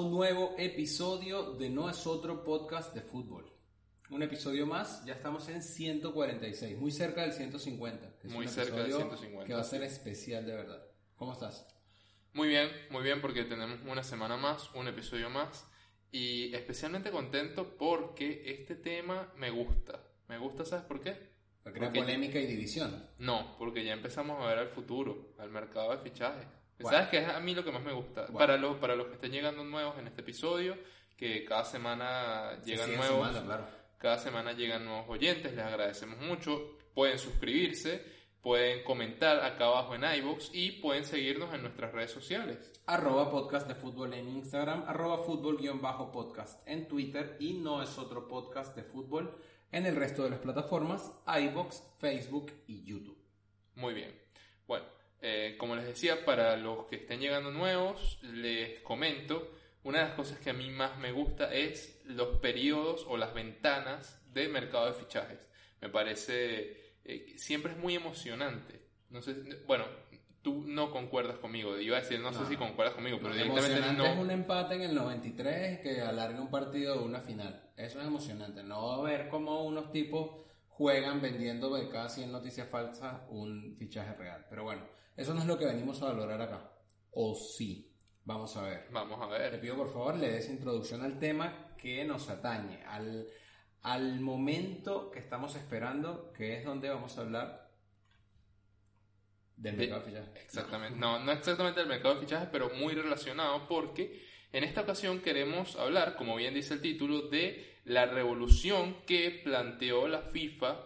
un nuevo episodio de No es otro podcast de fútbol. Un episodio más, ya estamos en 146, muy cerca del 150. que es Muy un cerca del episodio 150, Que va a ser especial de verdad. ¿Cómo estás? Muy bien, muy bien porque tenemos una semana más, un episodio más y especialmente contento porque este tema me gusta. Me gusta, ¿sabes por qué? Porque- polémica y división. No, porque ya empezamos a ver al futuro, al mercado de fichajes. ¿Sabes qué es a mí lo que más me gusta? Para, los, para los que estén llegando nuevos en este episodio, que cada semana Se llegan nuevos, claro. cada semana llegan nuevos oyentes, les agradecemos mucho. Pueden suscribirse, pueden comentar acá abajo en iVoox y pueden seguirnos en nuestras redes sociales. Arroba podcast de fútbol en Instagram, arroba fútbol guion bajo podcast en Twitter y no es otro podcast de fútbol en el resto de las plataformas, iBox, Facebook y YouTube. Muy bien. Bueno, eh, como les decía, para los que estén llegando nuevos, les comento, una de las cosas que a mí más me gusta es los periodos o las ventanas de mercado de fichajes. Me parece, eh, siempre es muy emocionante. No sé, bueno, tú no concuerdas conmigo, iba a decir, no, sé si concuerdas conmigo, pero directamente emocionante no. es un empate en el 93 que alargue un partido de una final. Eso es emocionante. No ver cómo unos tipos juegan vendiendo de cada 100 noticias falsas un fichaje real. Pero bueno, eso no es lo que venimos a valorar acá. O sí. Vamos a ver. Vamos a Te ver. pido por favor le des introducción al tema que nos atañe, al, al momento que estamos esperando, que es donde vamos a hablar del De- mercado de fichajes. Exactamente. No, no exactamente del mercado de fichajes, pero muy relacionado porque en esta ocasión queremos hablar, como bien dice el título, de la revolución que planteó la FIFA,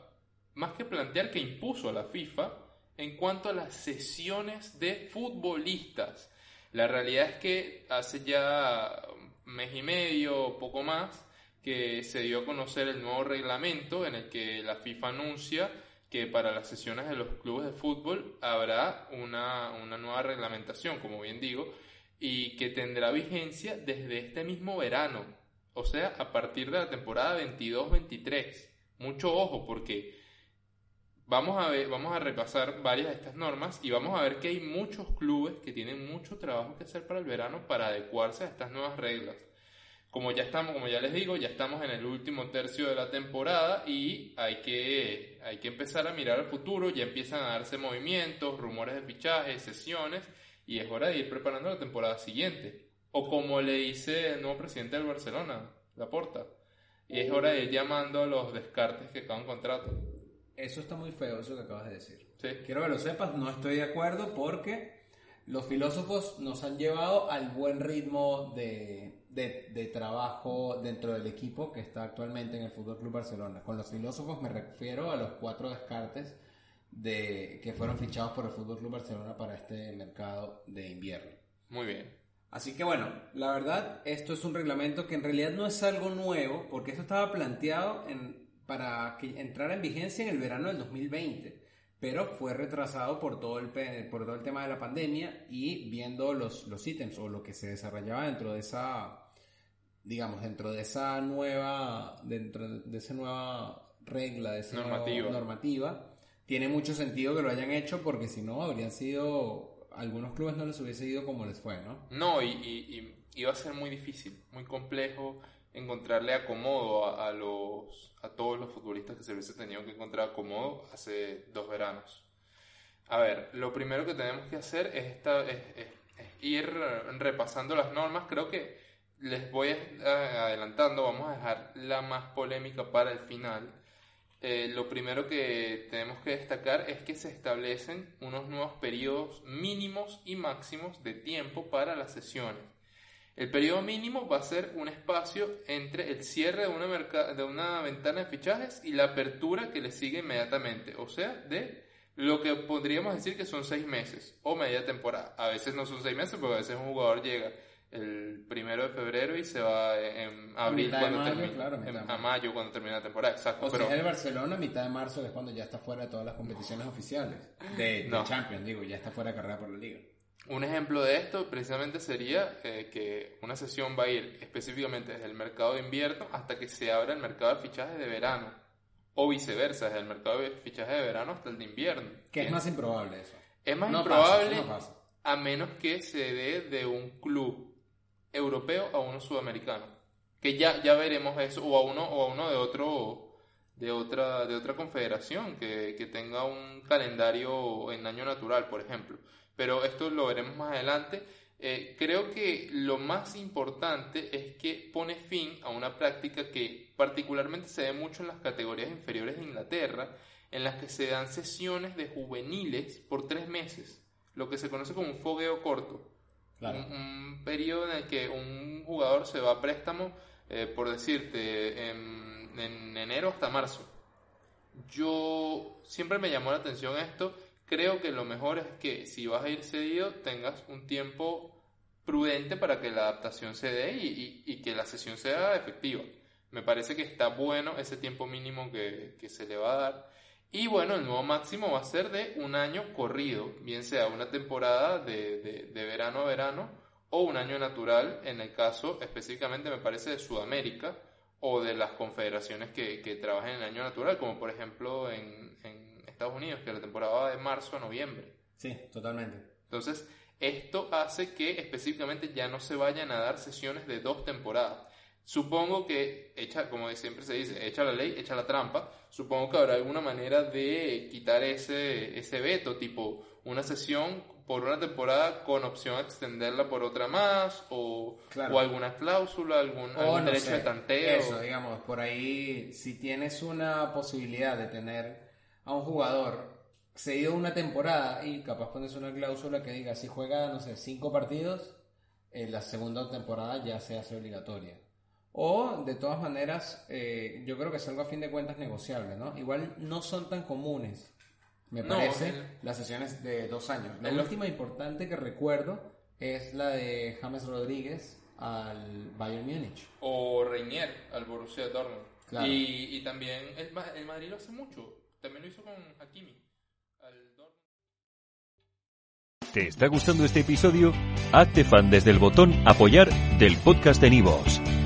más que plantear, que impuso la FIFA en cuanto a las sesiones de futbolistas. La realidad es que hace ya mes y medio, poco más, que se dio a conocer el nuevo reglamento en el que la FIFA anuncia que para las sesiones de los clubes de fútbol habrá una, una nueva reglamentación, como bien digo, y que tendrá vigencia desde este mismo verano, o sea, a partir de la temporada 22-23. Mucho ojo porque vamos a ver, vamos a repasar varias de estas normas y vamos a ver que hay muchos clubes que tienen mucho trabajo que hacer para el verano para adecuarse a estas nuevas reglas. Como ya estamos, como ya les digo, ya estamos en el último tercio de la temporada y hay que, hay que empezar a mirar al futuro, ya empiezan a darse movimientos, rumores de fichajes, sesiones y es hora de ir preparando la temporada siguiente. O como le dice el nuevo presidente del Barcelona, Laporta, y es hora de ir llamando a los descartes que acaban contrato. Eso está muy feo, eso que acabas de decir. Sí. Quiero que lo sepas, no estoy de acuerdo porque los filósofos nos han llevado al buen ritmo de, de- de trabajo dentro del equipo que está actualmente en el Fútbol Club Barcelona. Con los filósofos me refiero a los cuatro descartes de, que fueron fichados por el Fútbol Club Barcelona para este mercado de invierno. Muy bien. Así que bueno, la verdad, esto es un reglamento que en realidad no es algo nuevo, porque esto estaba planteado en- para que entrara en vigencia en el verano del 2020, pero fue retrasado por todo el, por todo el tema de la pandemia y viendo los, los ítems o lo que se desarrollaba dentro de esa, digamos, dentro de esa nueva, dentro de esa nueva regla, de esa nueva Normativa. Tiene mucho sentido que lo hayan hecho porque si no habrían sido, algunos clubes no les hubiese ido como les fue, ¿no? No, y, iba a ser muy difícil, muy complejo encontrarle acomodo a, los a todos los futbolistas que se hubiese tenido que encontrar acomodo hace dos veranos. A ver, lo primero que tenemos que hacer es, ir repasando las normas. Creo que les voy adelantando, vamos a dejar la más polémica para el final. Eh, lo primero que tenemos que destacar es que se establecen unos nuevos periodos mínimos y máximos de tiempo para las sesiones. El periodo mínimo va a ser un espacio entre el cierre de una, de una ventana de fichajes y la apertura que le sigue inmediatamente, o sea, de lo que podríamos decir que son seis meses o media temporada. A veces no son seis meses porque a veces un jugador llega el primero de febrero y se va en abril cuando termina, a mayo cuando termina la temporada, exacto. O pero, sea, el Barcelona a mitad de marzo es cuando ya está fuera de todas las competiciones oficiales de, de Champions, digo, ya está fuera de carrera por la liga. Un ejemplo de esto precisamente sería eh, que una sesión va a ir específicamente desde el mercado de invierno hasta que se abra el mercado de fichajes de verano. O viceversa, desde el mercado de fichajes de verano hasta el de invierno. ¿Qué es más improbable eso? Es más improbable a menos que se dé de un club europeo a uno sudamericano. Que ya, ya veremos eso, o a uno, o a uno de otro de otra, de otra confederación que, que tenga un calendario en año natural, por ejemplo pero esto lo veremos más adelante. Eh, creo que lo más importante es que pone fin a una práctica que particularmente se ve mucho en las categorías inferiores de Inglaterra, en las que se dan sesiones de juveniles por tres meses, lo que se conoce como un fogueo corto. Un, periodo en el que un jugador se va a préstamo, eh, por decirte, en, en enero hasta marzo. Yo siempre me llamó la atención esto creo que lo mejor es que si vas a ir cedido tengas un tiempo prudente para que la adaptación se dé y, que la sesión sea efectiva. Me parece que está bueno ese tiempo mínimo que, se le va a dar. Y bueno, el nuevo máximo va a ser de un año corrido, bien sea una temporada de, verano a verano o un año natural, en el caso específicamente me parece de Sudamérica o de las confederaciones que, que trabajan en el año natural, como por ejemplo en Estados Unidos, que la temporada va de marzo a noviembre. Sí, totalmente. Entonces, esto hace que específicamente ya no se vayan a dar sesiones de dos temporadas. Supongo que, echa, como siempre se dice, echa la ley, echa la trampa. Supongo que habrá alguna manera de quitar ese, ese veto, tipo una sesión por una temporada con opción a extenderla por otra más, o, o alguna cláusula, algún, derecho de tanteo. Eso, digamos, por ahí, si tienes una posibilidad de tener a un jugador cedido una temporada y capaz pones una cláusula que diga si juega, no sé, cinco partidos, en la segunda temporada ya se hace obligatoria. O, de todas maneras, eh, yo creo que es algo a fin de cuentas negociable, ¿no? Igual no son tan comunes, me parece, las sesiones de dos años. La última importante que recuerdo es la de James Rodríguez al Bayern Múnich. O Reinier al Borussia Dortmund. Y, y, también el, el Madrid lo hace mucho. También lo hizo con Hakimi. ¿Te está gustando este episodio? Hazte fan desde el botón Apoyar del podcast de Nivos.